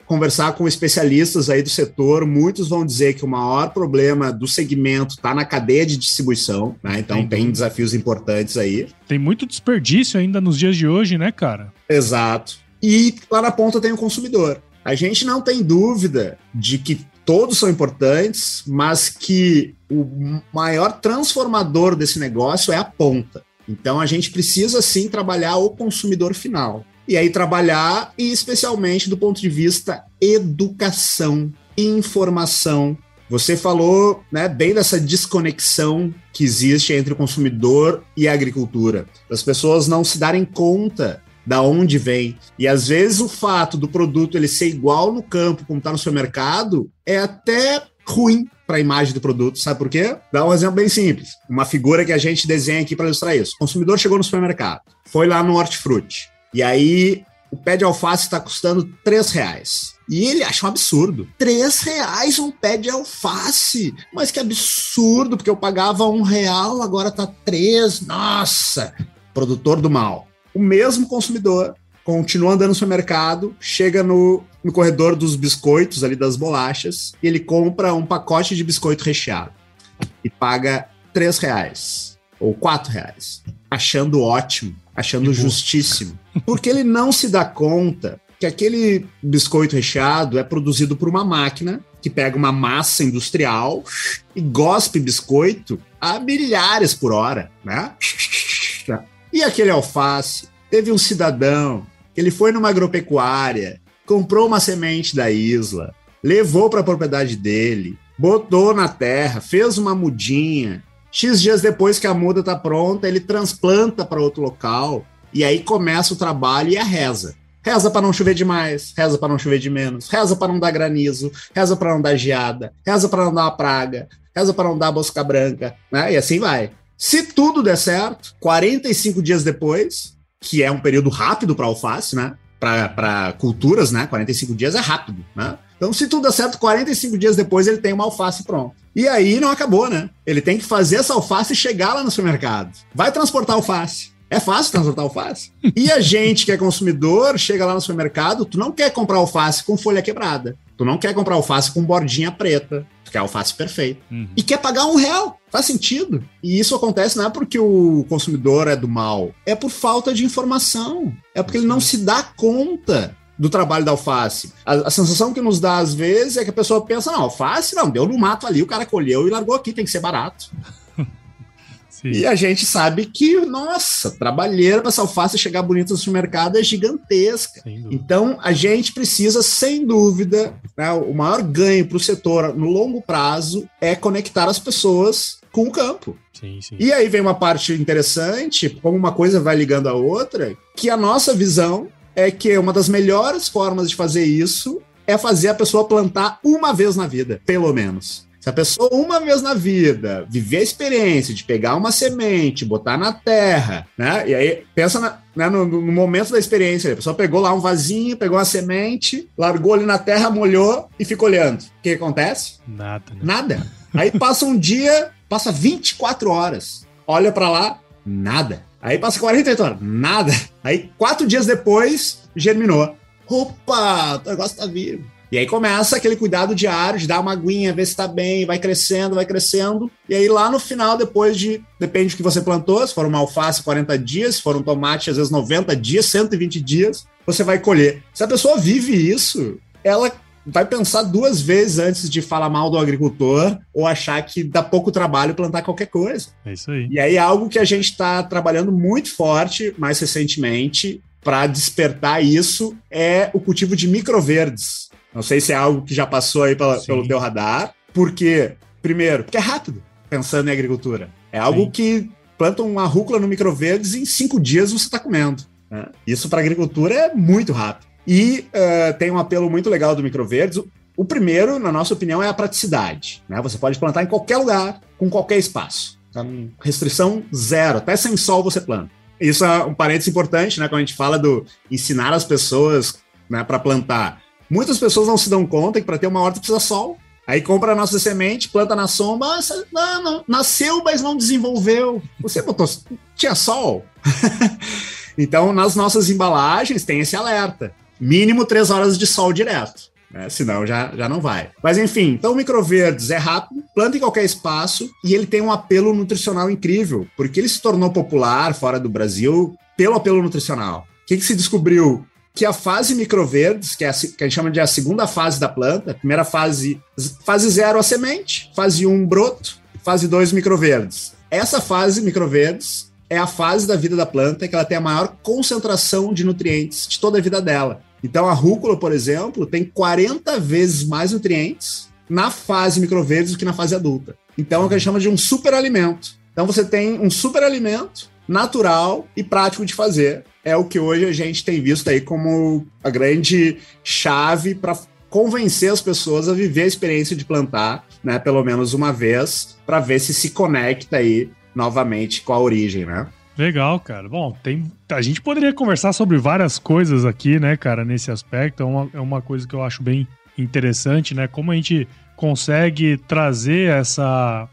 A: conversar com especialistas aí do setor, muitos vão dizer que o maior problema do segmento está na cadeia de distribuição, né? Então tem, tem desafios importantes aí.
B: Tem muito desperdício ainda nos dias de hoje, né, cara?
A: Exato. E lá na ponta tem o consumidor. A gente não tem dúvida de que todos são importantes, mas que o maior transformador desse negócio é a ponta. Então a gente precisa sim trabalhar o consumidor final. E aí trabalhar, e especialmente do ponto de vista educação, informação. Você falou né, bem dessa desconexão que existe entre o consumidor e a agricultura. Das pessoas não se darem conta da onde vem. E às vezes o fato do produto ele ser igual no campo como está no supermercado é até ruim para a imagem do produto. Sabe por quê? Dá um exemplo bem simples. Uma figura que a gente desenha aqui para ilustrar isso. O consumidor chegou no supermercado, foi lá no hortifruti, e aí o pé de alface está custando três reais. E ele acha um absurdo. Três reais um pé de alface. Mas que absurdo, porque eu pagava um real, agora tá três. Nossa! Produtor do mal o mesmo consumidor continua andando no supermercado, chega no, no corredor dos biscoitos, ali das bolachas, e ele compra um pacote de biscoito recheado e paga três reais ou quatro reais, achando ótimo, achando justíssimo, porque ele não se dá conta que aquele biscoito recheado é produzido por uma máquina que pega uma massa industrial e gospe biscoito a milhares por hora, né? E aquele alface? Teve um cidadão que ele foi numa agropecuária, comprou uma semente da isla, levou para a propriedade dele, botou na terra, fez uma mudinha. X dias depois que a muda está pronta, ele transplanta para outro local e aí começa o trabalho e a reza. Reza para não chover demais, reza para não chover de menos, reza para não dar granizo, reza para não dar geada, reza para não dar uma praga, reza para não dar bosca branca, né? E assim vai. Se tudo der certo, 45 dias depois, que é um período rápido para alface, né? Para culturas, né? 45 dias é rápido, né? Então, se tudo der certo, 45 dias depois ele tem uma alface pronta. E aí não acabou, né? Ele tem que fazer essa alface chegar lá no supermercado. Vai transportar alface. É fácil transportar alface. E a gente que é consumidor chega lá no supermercado, tu não quer comprar alface com folha quebrada. Tu não quer comprar alface com bordinha preta. Tu quer alface perfeita. Uhum. E quer pagar um real. Faz sentido. E isso acontece não é porque o consumidor é do mal, é por falta de informação. É porque ele não se dá conta do trabalho da alface. A, a, sensação que nos dá às vezes é que a pessoa pensa: não, alface não, deu no mato ali, o cara colheu e largou aqui, tem que ser barato. Sim. E a gente sabe que, nossa, trabalheira para essa alface chegar bonita no supermercado é gigantesca. Então, a gente precisa, sem dúvida, né, o maior ganho para o setor no longo prazo é conectar as pessoas com o campo. Sim, sim. E aí vem uma parte interessante, como uma coisa vai ligando a outra, que a nossa visão é que uma das melhores formas de fazer isso é fazer a pessoa plantar uma vez na vida, pelo menos. Se a pessoa, uma vez na vida, viver a experiência de pegar uma semente, botar na terra, né? E aí, pensa na, né, no, no, momento da experiência. A pessoa pegou lá um vasinho, pegou uma semente, largou ali na terra, molhou e fica olhando. O que acontece?
B: Nada. Né?
A: Nada. Aí passa um dia, passa 24 horas. Olha para lá, nada. Aí passa 48 horas, nada. Aí quatro dias depois, germinou. Opa, o negócio tá vivo. E aí começa aquele cuidado diário de dar uma aguinha, ver se tá bem, vai crescendo, vai crescendo. E aí lá no final, depois de, depende do que você plantou, se for uma alface 40 dias, se for um tomate às vezes 90 dias, 120 dias, você vai colher. Se a pessoa vive isso, ela vai pensar duas vezes antes de falar mal do agricultor ou achar que dá pouco trabalho plantar qualquer coisa.
B: É isso aí.
A: E aí algo que a gente está trabalhando muito forte mais recentemente para despertar isso é o cultivo de microverdes. Não sei se é algo que já passou aí pela, pelo teu radar, porque, primeiro, porque é rápido, pensando em agricultura. É algo Sim. que planta uma rúcula no microverdes e em cinco dias você está comendo. Né? Isso para agricultura é muito rápido. E uh, tem um apelo muito legal do microverdes. O primeiro, na nossa opinião, é a praticidade. Né? Você pode plantar em qualquer lugar, com qualquer espaço. Então, restrição zero, até sem sol você planta. Isso é um parênteses importante, né? Quando a gente fala do ensinar as pessoas né, para plantar. Muitas pessoas não se dão conta que para ter uma horta precisa sol. Aí compra a nossa semente, planta na sombra, não, não, nasceu, mas não desenvolveu. Você botou, tinha sol. então, nas nossas embalagens tem esse alerta. Mínimo três horas de sol direto. Né? Senão já, já não vai. Mas enfim, então microverdes é rápido, planta em qualquer espaço e ele tem um apelo nutricional incrível, porque ele se tornou popular fora do Brasil pelo apelo nutricional. O que, que se descobriu? Que a fase microverdes, que, é a, que a gente chama de a segunda fase da planta, primeira fase, fase zero a semente, fase um broto, fase dois microverdes. Essa fase microverdes é a fase da vida da planta que ela tem a maior concentração de nutrientes de toda a vida dela. Então a rúcula, por exemplo, tem 40 vezes mais nutrientes na fase microverdes do que na fase adulta. Então é o que a gente chama de um superalimento. Então você tem um superalimento natural e prático de fazer. É o que hoje a gente tem visto aí como a grande chave para convencer as pessoas a viver a experiência de plantar, né, pelo menos uma vez, para ver se se conecta aí novamente com a origem, né?
B: Legal, cara. Bom, tem, a gente poderia conversar sobre várias coisas aqui, né, cara, nesse aspecto. É uma, é uma coisa que eu acho bem interessante, né? Como a gente consegue trazer essa,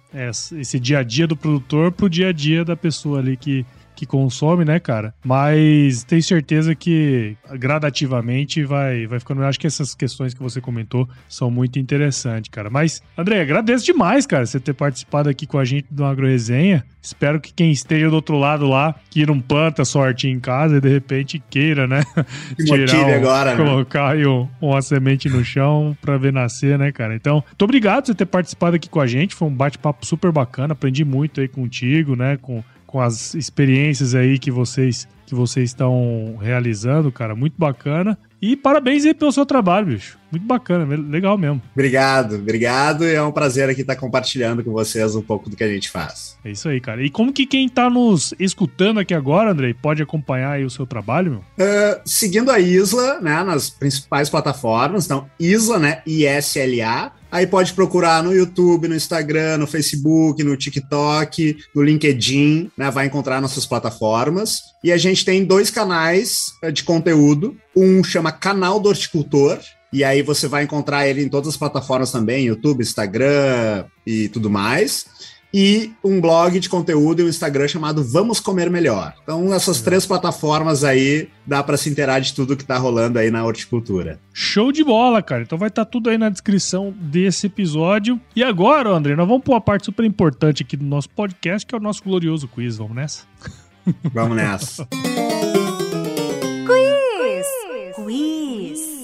B: esse dia a dia do produtor pro dia a dia da pessoa ali que, que consome, né, cara? Mas tenho certeza que gradativamente vai, vai ficando. Eu acho que essas questões que você comentou são muito interessantes, cara. Mas, André, agradeço demais, cara, você ter participado aqui com a gente do Agro Resenha. Espero que quem esteja do outro lado lá, que não planta sorte em casa e de repente queira, né?
A: Tirar um, agora,
B: né? colocar aí um, uma semente no chão para ver nascer, né, cara? Então, muito obrigado por você ter participado aqui com a gente. Foi um bate-papo super bacana. Aprendi muito aí contigo, né? Com, com as experiências aí que vocês que vocês estão realizando, cara, muito bacana. E parabéns aí pelo seu trabalho, bicho. Muito bacana, legal mesmo.
A: Obrigado, obrigado. É um prazer aqui estar compartilhando com vocês um pouco do que a gente faz.
B: É isso aí, cara. E como que quem está nos escutando aqui agora, Andrei, pode acompanhar aí o seu trabalho, meu?
A: Uh, seguindo a Isla, né, nas principais plataformas. Então, Isla, né, I-S-L-A. Aí pode procurar no YouTube, no Instagram, no Facebook, no TikTok, no LinkedIn, né? Vai encontrar nossas plataformas. E a gente tem dois canais eh, de conteúdo. Um chama Canal do Horticultor, e aí você vai encontrar ele em todas as plataformas também, YouTube, Instagram e tudo mais e um blog de conteúdo e um Instagram chamado Vamos Comer Melhor. Então, essas três plataformas aí dá para se inteirar de tudo que tá rolando aí na horticultura.
B: Show de bola, cara. Então vai estar tá tudo aí na descrição desse episódio. E agora, André, nós vamos pôr a parte super importante aqui do nosso podcast, que é o nosso glorioso quiz. Vamos nessa?
A: Vamos nessa.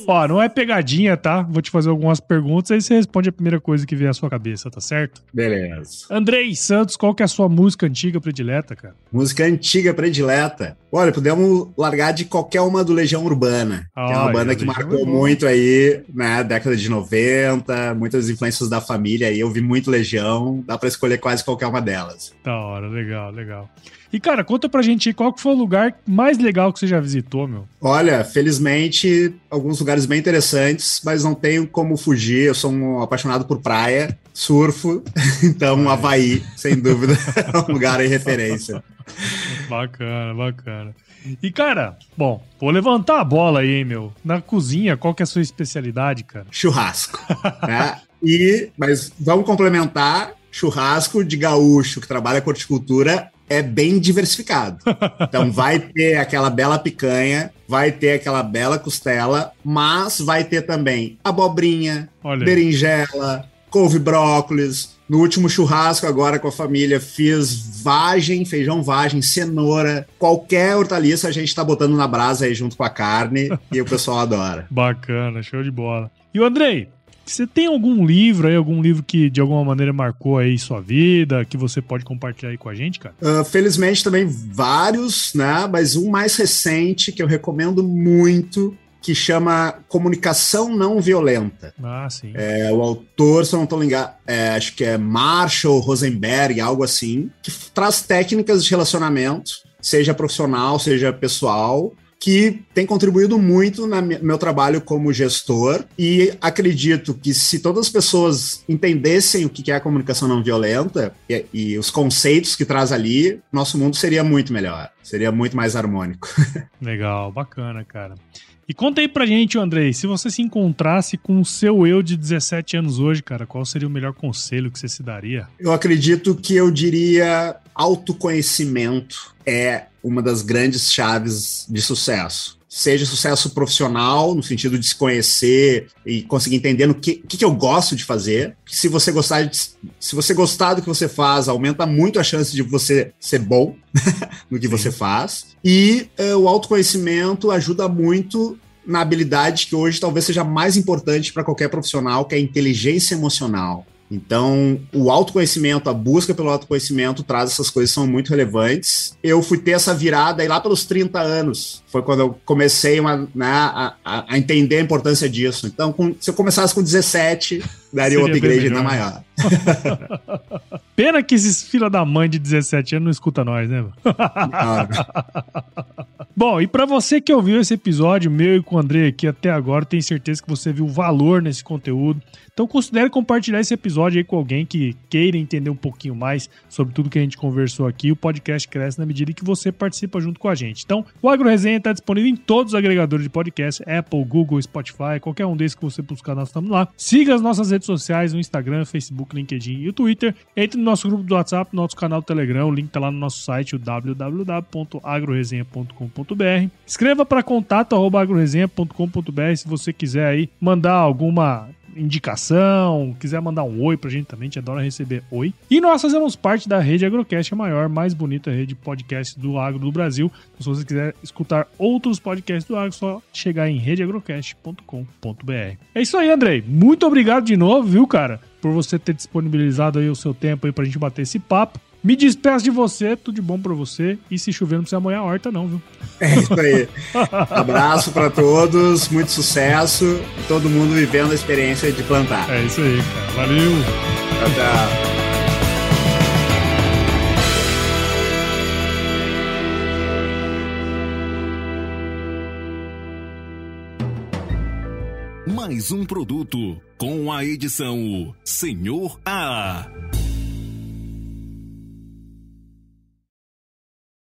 B: Ó, não é pegadinha, tá? Vou te fazer algumas perguntas, aí você responde a primeira coisa que vier à sua cabeça, tá certo?
A: Beleza.
B: Andrei Santos, qual que é a sua música antiga predileta, cara?
A: Música antiga predileta? Olha, podemos largar de qualquer uma do Legião Urbana, ah, que é uma banda que marcou Urbana. muito aí, né, década de 90, muitas influências da família aí, eu vi muito Legião, dá para escolher quase qualquer uma delas.
B: Da hora, legal, legal. E, cara, conta pra gente qual que foi o lugar mais legal que você já visitou, meu?
A: Olha, felizmente, alguns lugares bem interessantes, mas não tenho como fugir. Eu sou um apaixonado por praia, surfo, então Havaí, sem dúvida, é um lugar em referência.
B: Bacana, bacana. E, cara, bom, vou levantar a bola aí, hein, meu. Na cozinha, qual que é a sua especialidade, cara?
A: Churrasco. né? E, mas vamos complementar, churrasco de gaúcho que trabalha com horticultura é bem diversificado. Então vai ter aquela bela picanha, vai ter aquela bela costela, mas vai ter também abobrinha, Olha. berinjela, couve brócolis. No último churrasco agora com a família fiz vagem, feijão vagem, cenoura, qualquer hortaliça a gente tá botando na brasa aí junto com a carne e o pessoal adora.
B: Bacana, show de bola. E o Andrei, você tem algum livro aí, algum livro que de alguma maneira marcou aí sua vida, que você pode compartilhar aí com a gente, cara?
A: Uh, felizmente também vários, né? Mas um mais recente que eu recomendo muito, que chama Comunicação Não Violenta.
B: Ah, sim.
A: É, o autor, se eu não estou ligado, é, acho que é Marshall Rosenberg, algo assim, que traz técnicas de relacionamento, seja profissional, seja pessoal, que tem contribuído muito no meu trabalho como gestor e acredito que se todas as pessoas entendessem o que é a comunicação não violenta e, e os conceitos que traz ali, nosso mundo seria muito melhor, seria muito mais harmônico.
B: Legal, bacana, cara. E conta aí pra gente, Andrei, se você se encontrasse com o seu eu de 17 anos hoje, cara, qual seria o melhor conselho que você se daria?
A: Eu acredito que eu diria autoconhecimento é uma das grandes chaves de sucesso. Seja sucesso profissional, no sentido de se conhecer e conseguir entender o que, que, que, eu gosto de fazer. Se você gostar de, se você gostar do que você faz, aumenta muito a chance de você ser bom no que Sim. você faz. E uh, o autoconhecimento ajuda muito na habilidade que hoje talvez seja mais importante para qualquer profissional, que é a inteligência emocional. Então, o autoconhecimento, a busca pelo autoconhecimento traz essas coisas que são muito relevantes. Eu fui ter essa virada aí lá pelos 30 anos. Foi quando eu comecei uma, né, a, a, entender a importância disso. Então, com, se eu começasse com 17, daria um upgrade ainda maior.
B: Pena que esses fila da mãe de 17 anos não escuta nós, né? Bom, e para você que ouviu esse episódio meu e com o André aqui até agora, tenho certeza que você viu valor nesse conteúdo. Então considere compartilhar esse episódio aí com alguém que queira entender um pouquinho mais sobre tudo que a gente conversou aqui. O podcast cresce na medida que você participa junto com a gente. Então, o Agro Resenha está disponível em todos os agregadores de podcast, Apple, Google, Spotify, qualquer um desses que você buscar, nós estamos lá. Siga as nossas redes sociais no Instagram, Facebook, LinkedIn e o Twitter. Entre no nosso grupo do WhatsApp, no nosso canal do Telegram, o link está lá no nosso site, o www.agroresenha.com.br. Escreva para contato@agroresenha.com.br se você quiser aí mandar alguma indicação, quiser mandar um oi pra gente também, a gente adora receber oi. E nós fazemos parte da rede Agrocast, a maior, mais bonita rede de podcast do agro do Brasil. Então, se você quiser escutar outros podcasts do agro, é só chegar em redeagrocast.com.br. É isso aí, Andrei. Muito obrigado de novo, viu, cara? Por você ter disponibilizado aí o seu tempo aí pra gente bater esse papo. Me despeço de você, tudo de bom pra você. E se chover, não precisa molhar a horta, não, viu?
A: É isso aí. Abraço para todos, muito sucesso. Todo mundo vivendo a experiência de plantar.
B: É isso aí, cara. Valeu. Tchau, tchau.
C: mais um produto com a edição Senhor A.